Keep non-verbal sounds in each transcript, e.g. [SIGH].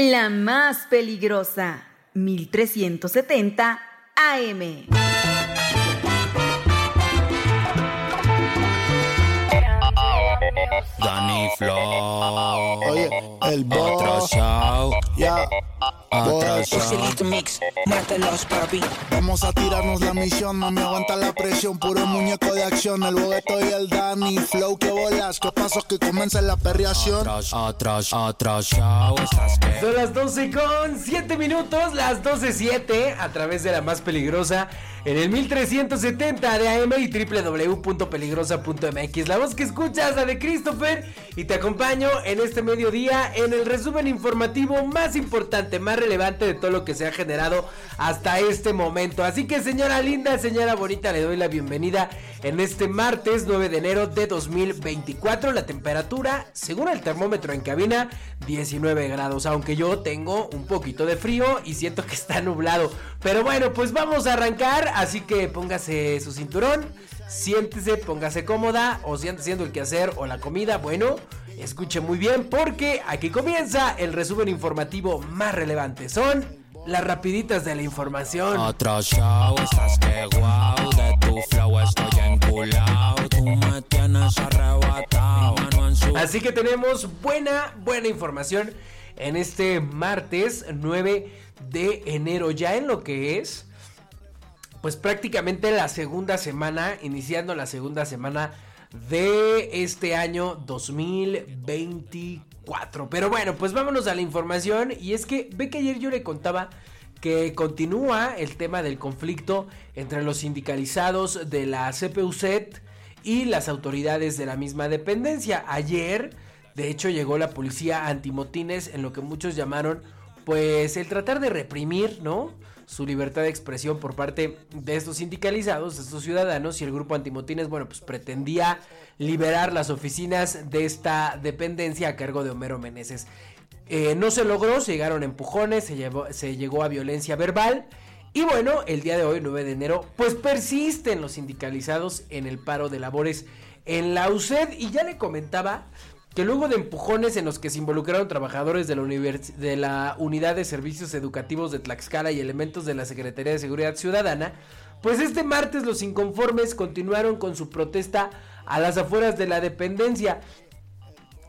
La más peligrosa, 1370 AM. Danny Flow. Oye, el boss. Ya. Atrasado. mix, mátalos, papi. Vamos a tirarnos la misión, mami, aguanta la presión. Puro muñeco de acción, el bogueto y el Danny. Flow, que bolas, que paso que comienza la perreación. Atrasado. Estás que. Son las 12 con 7 minutos, las 12.07 a través de la más peligrosa en el 1370 de AM y www.peligrosa.mx. La voz que escuchas, la de Christopher, y te acompaño en este mediodía en el resumen informativo más importante, más relevante de todo lo que se ha generado hasta este momento. Así que señora linda, señora bonita, le doy la bienvenida en este martes 9 de enero de 2024. La temperatura, según el termómetro en cabina, 19 grados, aunque yo tengo un poquito de frío y siento que está nublado. Pero bueno, pues vamos a arrancar, así que póngase su cinturón, siéntese, póngase cómoda o si anda haciendo el quehacer o la comida, bueno, escuche muy bien porque aquí comienza el resumen informativo más relevante. Son las rapiditas de la información. Atrasado. Estás que. De Así que tenemos buena, buena información en este martes 9 de enero, ya en lo que es, pues prácticamente la segunda semana, iniciando la segunda semana de este año 2024. Pero bueno, pues vámonos a la información y es que ve que ayer yo le contaba que continúa el tema del conflicto entre los sindicalizados de la CPUCET y las autoridades de la misma dependencia. Ayer, de hecho, llegó la policía antimotines en lo que muchos llamaron, pues, el tratar de reprimir, ¿no? Su libertad de expresión por parte de estos sindicalizados, de estos ciudadanos, y el grupo antimotines, bueno, pues pretendía liberar las oficinas de esta dependencia a cargo de Homero Meneses. Eh, no se logró, se llegaron empujones, se, llegó a violencia verbal. Y bueno, el día de hoy, 9 de enero, pues persisten los sindicalizados en el paro de labores en la UCED. Y ya le comentaba que luego de empujones en los que se involucraron trabajadores de la Unidad de Servicios Educativos de Tlaxcala y elementos de la Secretaría de Seguridad Ciudadana, pues este martes los inconformes continuaron con su protesta a las afueras de la dependencia.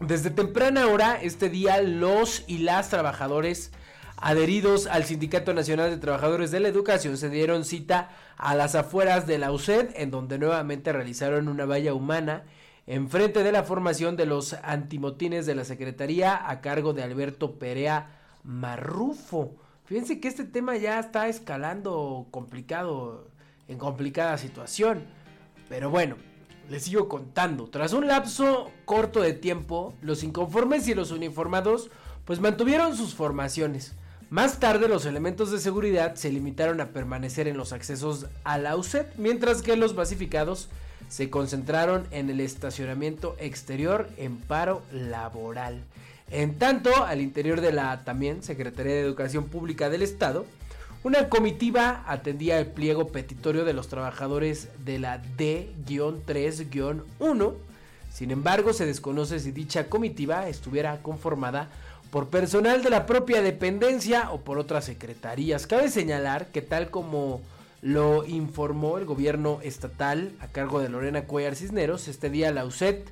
Desde temprana hora, este día, los y las trabajadores adheridos al Sindicato Nacional de Trabajadores de la Educación se dieron cita a las afueras de la UCED, en donde nuevamente realizaron una valla humana enfrente de la formación de los antimotines de la Secretaría a cargo de Alberto Perea Marrufo. Fíjense que este tema ya está escalando complicado, en complicada situación. Pero bueno, les sigo contando. Tras un lapso corto de tiempo, los inconformes y los uniformados pues mantuvieron sus formaciones. Más tarde los elementos de seguridad se limitaron a permanecer en los accesos a la UCED, mientras que los basificados se concentraron en el estacionamiento exterior en paro laboral. En tanto, al interior de la también Secretaría de Educación Pública del Estado, una comitiva atendía el pliego petitorio de los trabajadores de la D-3-1. Sin embargo, se desconoce si dicha comitiva estuviera conformada por personal de la propia dependencia o por otras secretarías. Cabe señalar que tal como lo informó el gobierno estatal a cargo de Lorena Cuellar Cisneros, este día la UCET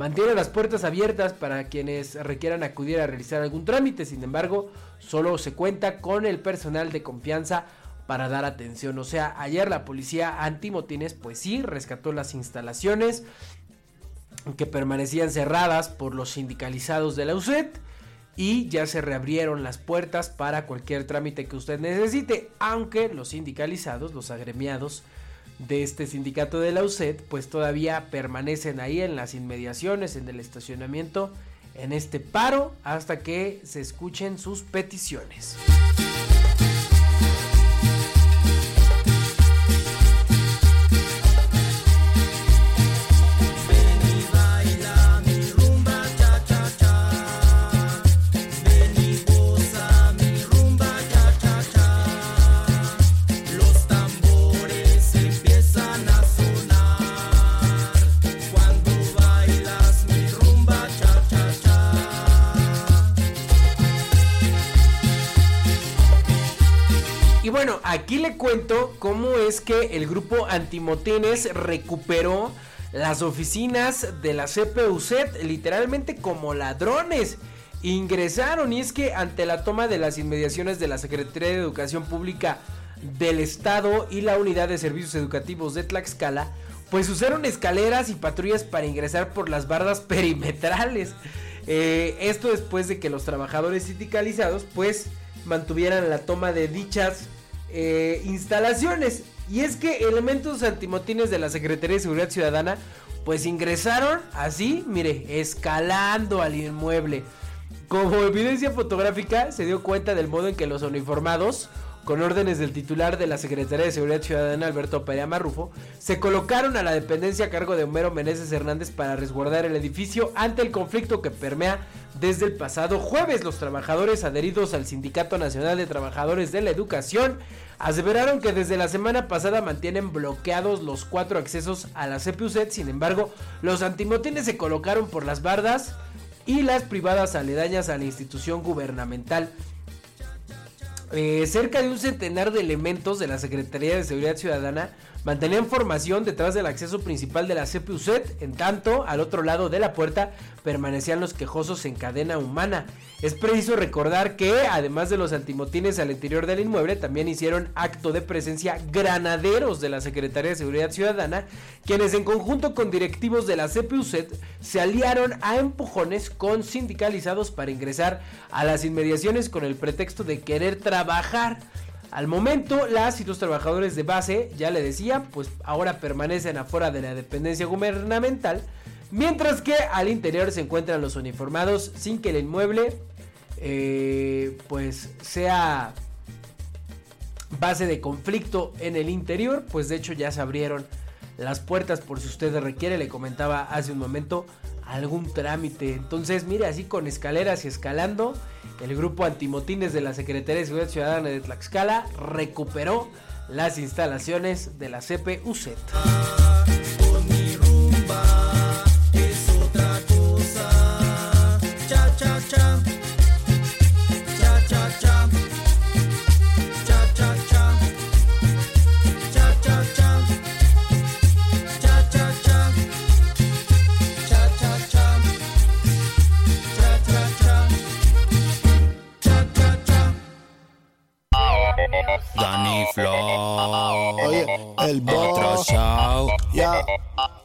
mantiene las puertas abiertas para quienes requieran acudir a realizar algún trámite. Sin embargo, solo se cuenta con el personal de confianza para dar atención. O sea, ayer la policía antimotines, pues sí, rescató las instalaciones que permanecían cerradas por los sindicalizados de la UCED y ya se reabrieron las puertas para cualquier trámite que usted necesite, aunque los sindicalizados, los agremiados de este sindicato de la UCED, pues todavía permanecen ahí en las inmediaciones, en el estacionamiento, en este paro, hasta que se escuchen sus peticiones. Bueno, aquí le cuento cómo es que el grupo Antimotines recuperó las oficinas de la CPUZ literalmente como ladrones. Ingresaron y es que ante la toma de las inmediaciones de la Secretaría de Educación Pública del Estado y la Unidad de Servicios Educativos de Tlaxcala, pues usaron escaleras y patrullas para ingresar por las bardas [LAUGHS] perimetrales. Eh, esto después de que los trabajadores sindicalizados pues mantuvieran la toma de dichas eh, instalaciones. Y es que elementos antimotines de la Secretaría de Seguridad Ciudadana pues ingresaron así, mire, escalando al inmueble. Como evidencia fotográfica se dio cuenta del modo en que los uniformados con órdenes del titular de la Secretaría de Seguridad Ciudadana, Alberto Perea Marrufo, se colocaron a la dependencia a cargo de Homero Meneses Hernández para resguardar el edificio ante el conflicto que permea desde el pasado jueves. Los trabajadores adheridos al Sindicato Nacional de Trabajadores de la Educación aseveraron que desde la semana pasada mantienen bloqueados los cuatro accesos a la CPUZ, sin embargo, los antimotines se colocaron por las bardas y las privadas aledañas a la institución gubernamental. Eh, cerca de un centenar de elementos de la Secretaría de Seguridad Ciudadana mantenían formación detrás del acceso principal de la CPUZ, en tanto al otro lado de la puerta permanecían los quejosos en cadena humana. Es preciso recordar que además de los antimotines al interior del inmueble también hicieron acto de presencia granaderos de la Secretaría de Seguridad Ciudadana, quienes en conjunto con directivos de la CPUZ se aliaron a empujones con sindicalizados para ingresar a las inmediaciones con el pretexto de querer trabajar. Al momento, las y los trabajadores de base, ya le decía, pues ahora permanecen afuera de la dependencia gubernamental, mientras que al interior se encuentran los uniformados sin que el inmueble eh, pues sea base de conflicto en el interior, pues de hecho ya se abrieron las puertas por si usted requiere, le comentaba hace un momento algún trámite. Entonces, mire, así con escaleras y escalando, el grupo antimotines de la Secretaría de Seguridad Ciudadana de Tlaxcala recuperó las instalaciones de la CPUZ. Oye, el boss. Atrasado. Ya.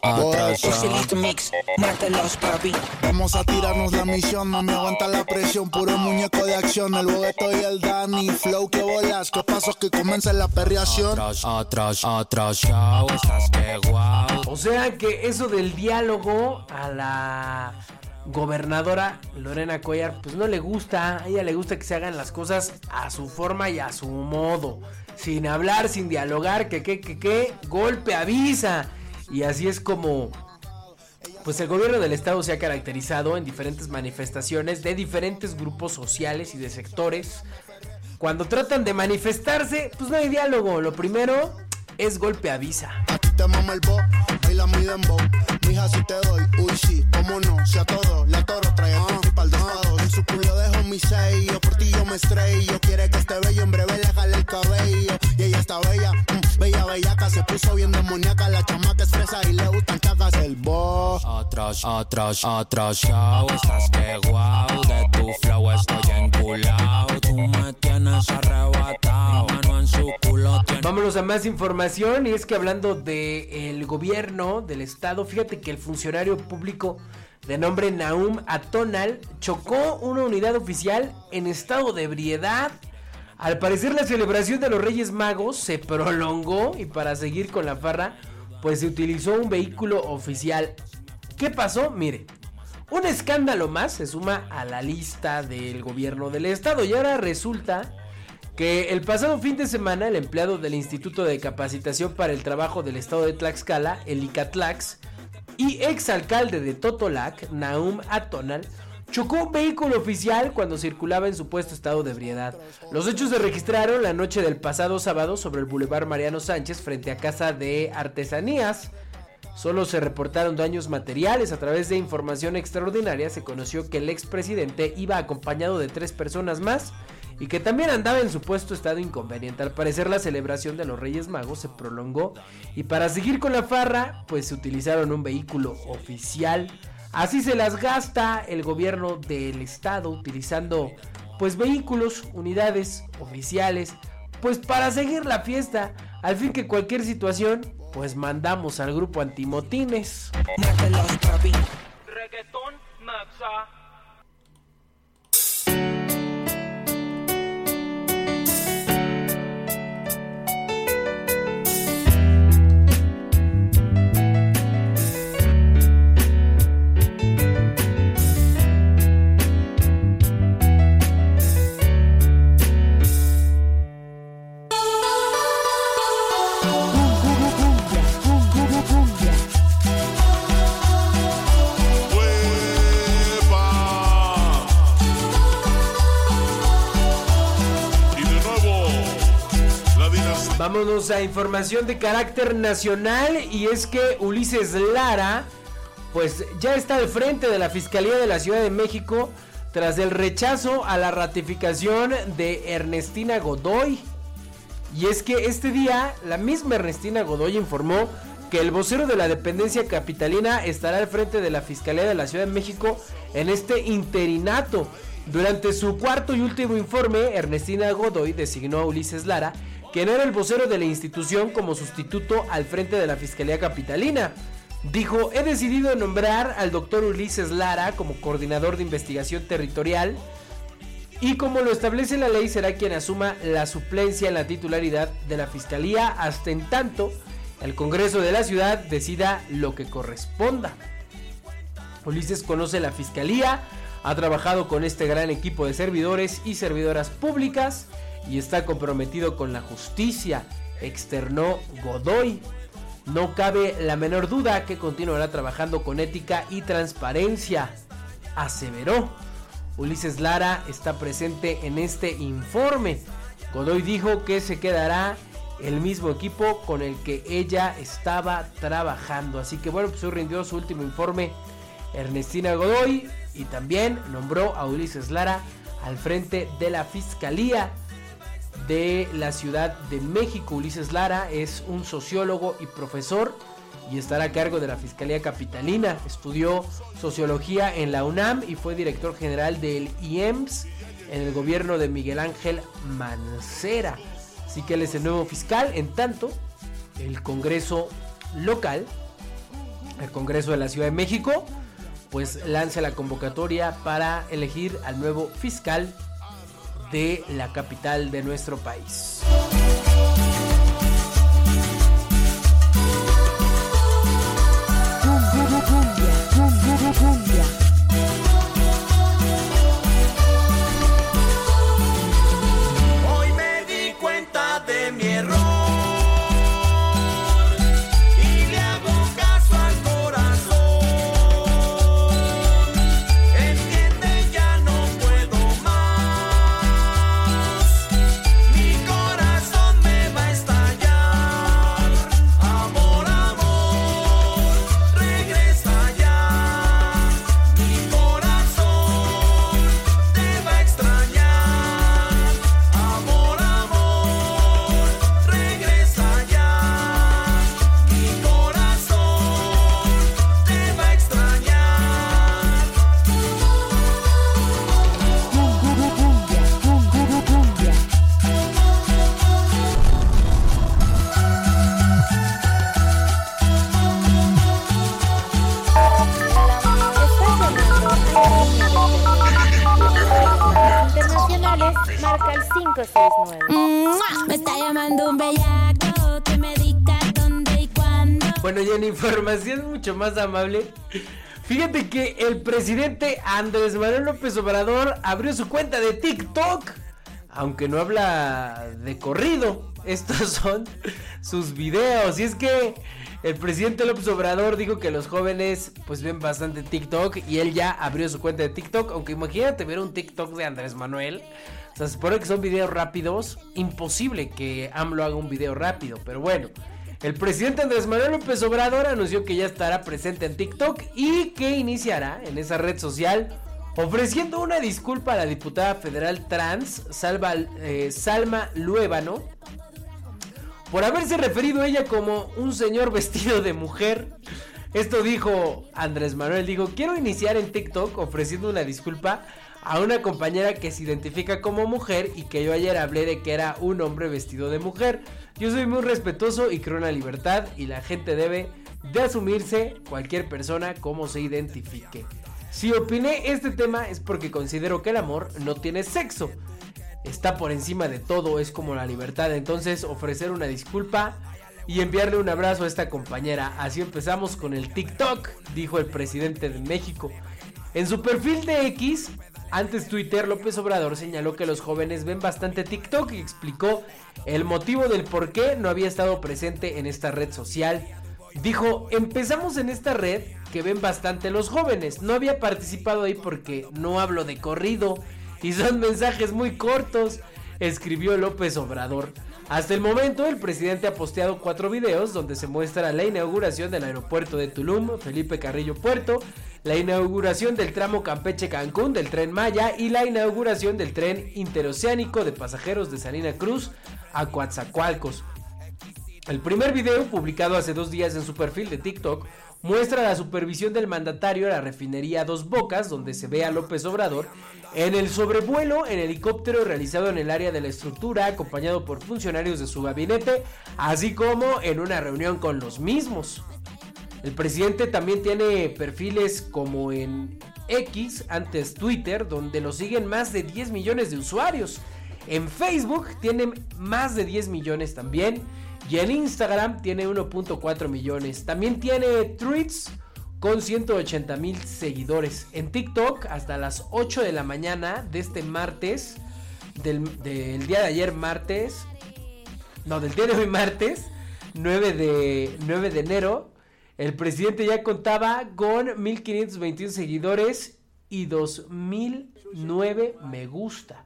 Atrasado. Excelente mix, mátalos papi. Vamos a tirarnos la misión, no me aguanta la presión, puro muñeco de acción, el bogueto y el Danny, flow que bolas, qué paso que comienza la perreación. Atras, atras, atrasado. Estás que guau. O sea que eso del diálogo a la gobernadora Lorena Cuellar, pues no le gusta. A ella le gusta que se hagan las cosas a su forma y a su modo. Sin hablar, sin dialogar, que que que que, golpe avisa. Y así es como pues el gobierno del estado se ha caracterizado en diferentes manifestaciones de diferentes grupos sociales y de sectores. Cuando tratan de manifestarse, pues no hay diálogo. Lo primero es golpe avisa. Te mama el bo, baila mi dembow. Mija, si te doy, uy, sí, cómo no, si a todo, la toro trae el principal de estados. En su culo dejo mi sello, por ti yo me estrello. Quiere que esté bello, en breve le jale el cabello. Y ella está bella, mm, bella, bellaca, se puso bien demoníaca. La chamaca es fresa y le gustan cacas. El bo, Atras, atras, atrasado. Estás que guau. De tu flow estoy enculado. Tú me tienes arrebatado. Su. Vámonos a más información y es que hablando del gobierno del estado, fíjate que el funcionario público de nombre Naum Atonal chocó una unidad oficial en estado de ebriedad. Al parecer la celebración de los Reyes Magos se prolongó y para seguir con la farra pues se utilizó un vehículo oficial. ¿Qué pasó? Mire, un escándalo más se suma a la lista del gobierno del estado y ahora resulta que el pasado fin de semana el empleado del Instituto de Capacitación para el Trabajo del Estado de Tlaxcala, el ICATLAX, y exalcalde de Totolac, Naum Atonal, chocó un vehículo oficial cuando circulaba en supuesto estado de ebriedad. Los hechos se registraron la noche del pasado sábado sobre el Boulevard Mariano Sánchez frente a Casa de Artesanías. Solo se reportaron daños materiales. A través de información extraordinaria se conoció que el expresidente iba acompañado de tres personas más y que también andaba en supuesto estado inconveniente. Al parecer la celebración de los Reyes Magos se prolongó y para seguir con la farra pues se utilizaron un vehículo oficial. Así se las gasta el gobierno del estado utilizando pues vehículos, unidades oficiales, pues para seguir la fiesta, al fin que cualquier situación, pues mandamos al grupo antimotines. Reggaetón a información de carácter nacional y es que Ulises Lara pues ya está al frente de la Fiscalía de la Ciudad de México tras el rechazo a la ratificación de Ernestina Godoy. Y es que este día la misma Ernestina Godoy informó que el vocero de la dependencia capitalina estará al frente de la Fiscalía de la Ciudad de México en este interinato. Durante su cuarto y último informe, Ernestina Godoy designó a Ulises Lara, quien era el vocero de la institución, como sustituto al frente de la Fiscalía Capitalina. Dijo, he decidido nombrar al doctor Ulises Lara como coordinador de investigación territorial y como lo establece la ley será quien asuma la suplencia en la titularidad de la Fiscalía hasta en tanto el Congreso de la ciudad decida lo que corresponda. Ulises conoce la Fiscalía, ha trabajado con este gran equipo de servidores y servidoras públicas y está comprometido con la justicia, externó Godoy. No cabe la menor duda que continuará trabajando con ética y transparencia, aseveró. Ulises Lara está presente en este informe. Godoy dijo que se quedará el mismo equipo con el que ella estaba trabajando. Así que bueno, pues hoy rindió su último informe Ernestina Godoy y también nombró a Ulises Lara al frente de la Fiscalía de la Ciudad de México. Ulises Lara es un sociólogo y profesor y estará a cargo de la Fiscalía Capitalina. Estudió sociología en la UNAM y fue director general del IEMS en el gobierno de Miguel Ángel Mancera. Así que él es el nuevo fiscal. En tanto, el Congreso local, el Congreso de la Ciudad de México, pues lanza la convocatoria para elegir al nuevo fiscal de la capital de nuestro país. Marca el 569. ¡Mua! Me está llamando un bellaco que me diga dónde y cuándo. Bueno, y en información mucho más amable, fíjate que el presidente Andrés Manuel López Obrador abrió su cuenta de TikTok, aunque no habla de corrido. Estos [LAUGHS] son sus videos. Y es que el presidente López Obrador dijo que los jóvenes pues ven bastante TikTok y él ya abrió su cuenta de TikTok. Aunque imagínate ver un TikTok de Andrés Manuel. O sea, se supone que son videos rápidos. Imposible que AMLO haga un video rápido. Pero bueno. El presidente Andrés Manuel López Obrador anunció que ya estará presente en TikTok y que iniciará en esa red social Ofreciendo una disculpa a la diputada federal trans, eh, Salma Luébano, por haberse referido a ella como un señor vestido de mujer. Esto dijo Andrés Manuel, dijo, quiero iniciar en TikTok ofreciendo una disculpa a una compañera que se identifica como mujer y que yo ayer hablé de que era un hombre vestido de mujer. Yo soy muy respetuoso y creo en la libertad y la gente debe de asumirse cualquier persona como se identifique. Si opiné este tema es porque considero que el amor no tiene sexo. Está por encima de todo, es como la libertad. Entonces ofrecer una disculpa y enviarle un abrazo a esta compañera. Así empezamos con el TikTok, dijo el presidente de México. En su perfil de X, antes Twitter, López Obrador señaló que los jóvenes ven bastante TikTok y explicó el motivo del por qué no había estado presente en esta red social. Dijo, empezamos en esta red que ven bastante los jóvenes. No había participado ahí porque no hablo de corrido y son mensajes muy cortos, escribió López Obrador. Hasta el momento, el presidente ha posteado cuatro videos donde se muestra la inauguración del aeropuerto de Tulum, Felipe Carrillo Puerto, la inauguración del tramo Campeche-Cancún del tren Maya y la inauguración del tren interoceánico de pasajeros de Salina Cruz a Coatzacoalcos. El primer video, publicado hace dos días en su perfil de TikTok, muestra la supervisión del mandatario a la refinería Dos Bocas, donde se ve a López Obrador en el sobrevuelo en helicóptero realizado en el área de la estructura, acompañado por funcionarios de su gabinete, así como en una reunión con los mismos. El presidente también tiene perfiles como en X, antes Twitter, donde lo siguen más de 10 millones de usuarios. En Facebook tiene más de 10 millones también. Y en Instagram tiene 1.4 millones. También tiene tweets con 180 mil seguidores. En TikTok hasta las 8 de la mañana de este martes. Del, día de ayer martes. No, del día de hoy martes. 9 de, 9 de enero. El presidente ya contaba con 1521 seguidores y 2009 me gusta.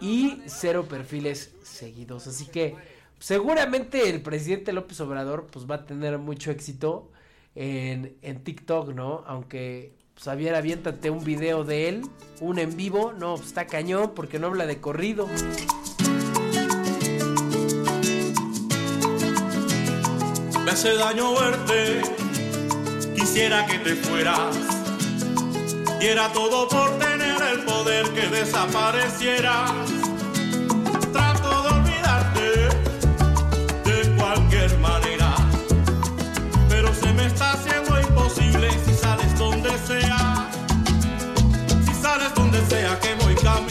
Y cero perfiles seguidos. Así que seguramente el presidente López Obrador pues va a tener mucho éxito en, en TikTok, ¿no? Aunque pues Javier aviéntate un video de él, un en vivo, no, pues, está cañón porque no habla de corrido. Me hace daño verte, quisiera que te fueras. Diera todo por tener el poder que desaparecieras.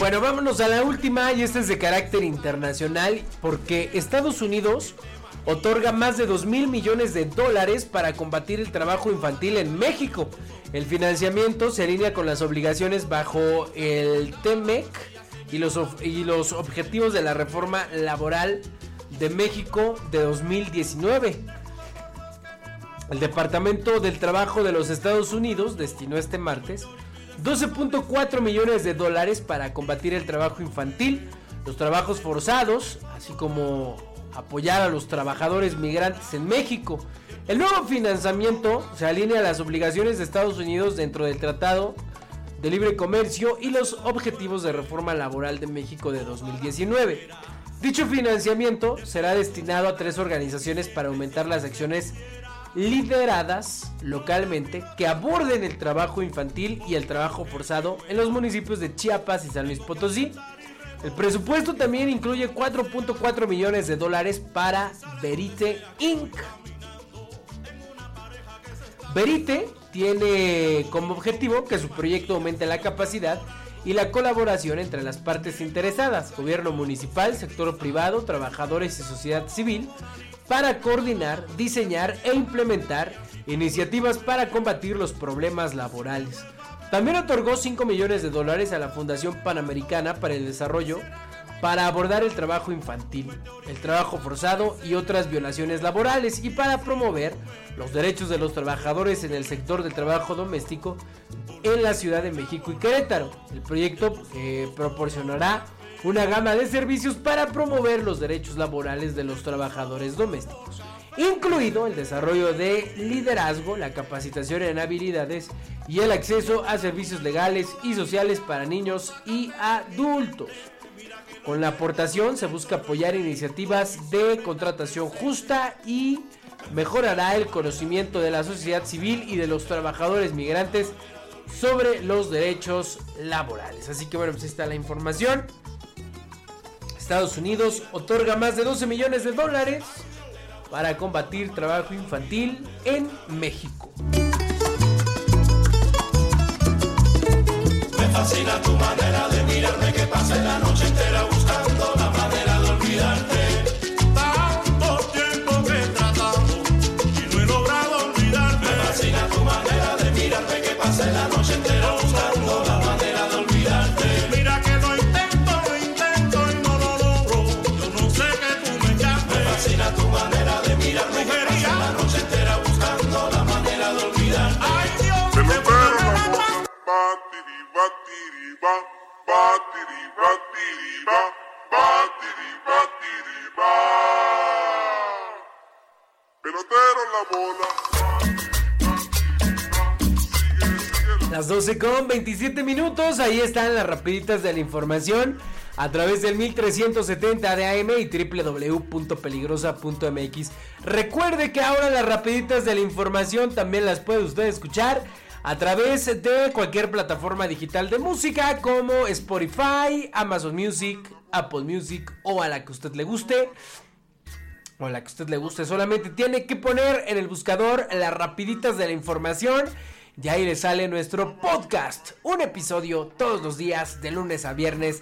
Bueno, vámonos a la última y esta es de carácter internacional porque Estados Unidos otorga más de 2 mil millones de dólares para combatir el trabajo infantil en México. El financiamiento se alinea con las obligaciones bajo el TEMEC y los, y los objetivos de la reforma laboral de México de 2019. El Departamento del Trabajo de los Estados Unidos destinó este martes 12.4 millones de dólares para combatir el trabajo infantil, los trabajos forzados, así como apoyar a los trabajadores migrantes en México. El nuevo financiamiento se alinea a las obligaciones de Estados Unidos dentro del Tratado de Libre Comercio y los objetivos de reforma laboral de México de 2019. Dicho financiamiento será destinado a tres organizaciones para aumentar las acciones lideradas localmente que aborden el trabajo infantil y el trabajo forzado en los municipios de Chiapas y San Luis Potosí. El presupuesto también incluye 4.4 millones de dólares para Verite Inc. Verite tiene como objetivo que su proyecto aumente la capacidad y la colaboración entre las partes interesadas, gobierno municipal, sector privado, trabajadores y sociedad civil, para coordinar, diseñar e implementar iniciativas para combatir los problemas laborales. También otorgó 5 millones de dólares a la Fundación Panamericana para el Desarrollo para abordar el trabajo infantil, el trabajo forzado y otras violaciones laborales y para promover los derechos de los trabajadores en el sector del trabajo doméstico en la Ciudad de México y Querétaro. El proyecto eh, proporcionará una gama de servicios para promover los derechos laborales de los trabajadores domésticos. incluido el desarrollo de liderazgo, la capacitación en habilidades y el acceso a servicios legales y sociales para niños y adultos. Con la aportación se busca apoyar iniciativas de contratación justa y mejorará el conocimiento de la sociedad civil y de los trabajadores migrantes sobre los derechos laborales. Así que bueno, pues está la información. Estados Unidos otorga más de 12 millones de dólares para combatir trabajo infantil en México. Me fascina tu manera de mirarme que pase la noche entera buscando la manera de olvidarte. Tanto tiempo que he tratado y no he logrado olvidarte. Me fascina tu manera de mirarme que pase la noche entera buscando 12 con 27 minutos, ahí están las rapiditas de la información a través del 1370 de AM y www.peligrosa.mx. Recuerde que ahora las rapiditas de la información también las puede usted escuchar a través de cualquier plataforma digital de música como Spotify, Amazon Music, Apple Music o a la que usted le guste. O la que a usted le guste, solamente tiene que poner en el buscador las rapiditas de la información y ahí le sale nuestro podcast. Un episodio todos los días, de lunes a viernes,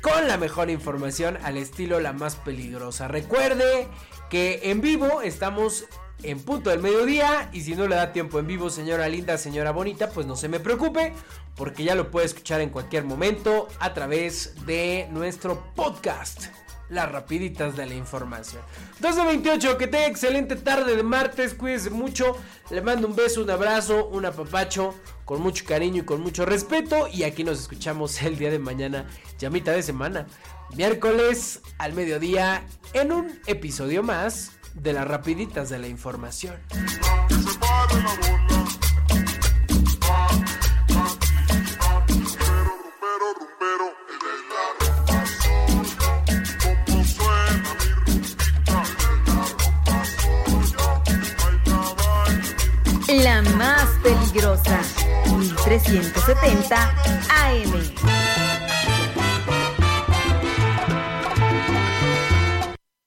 con la mejor información al estilo la más peligrosa. Recuerde que en vivo estamos en punto del mediodía y si no le da tiempo en vivo, señora linda, señora bonita, pues no se me preocupe porque ya lo puede escuchar en cualquier momento a través de nuestro podcast las rapiditas de la información. 12.28, que tenga excelente tarde de martes, cuídense mucho, le mando un beso, un abrazo, un apapacho, con mucho cariño y con mucho respeto, y aquí nos escuchamos [LAUGHS] el día de mañana, ya mitad de semana, miércoles al mediodía, en un episodio más de las rapiditas de la información. 1370 AM.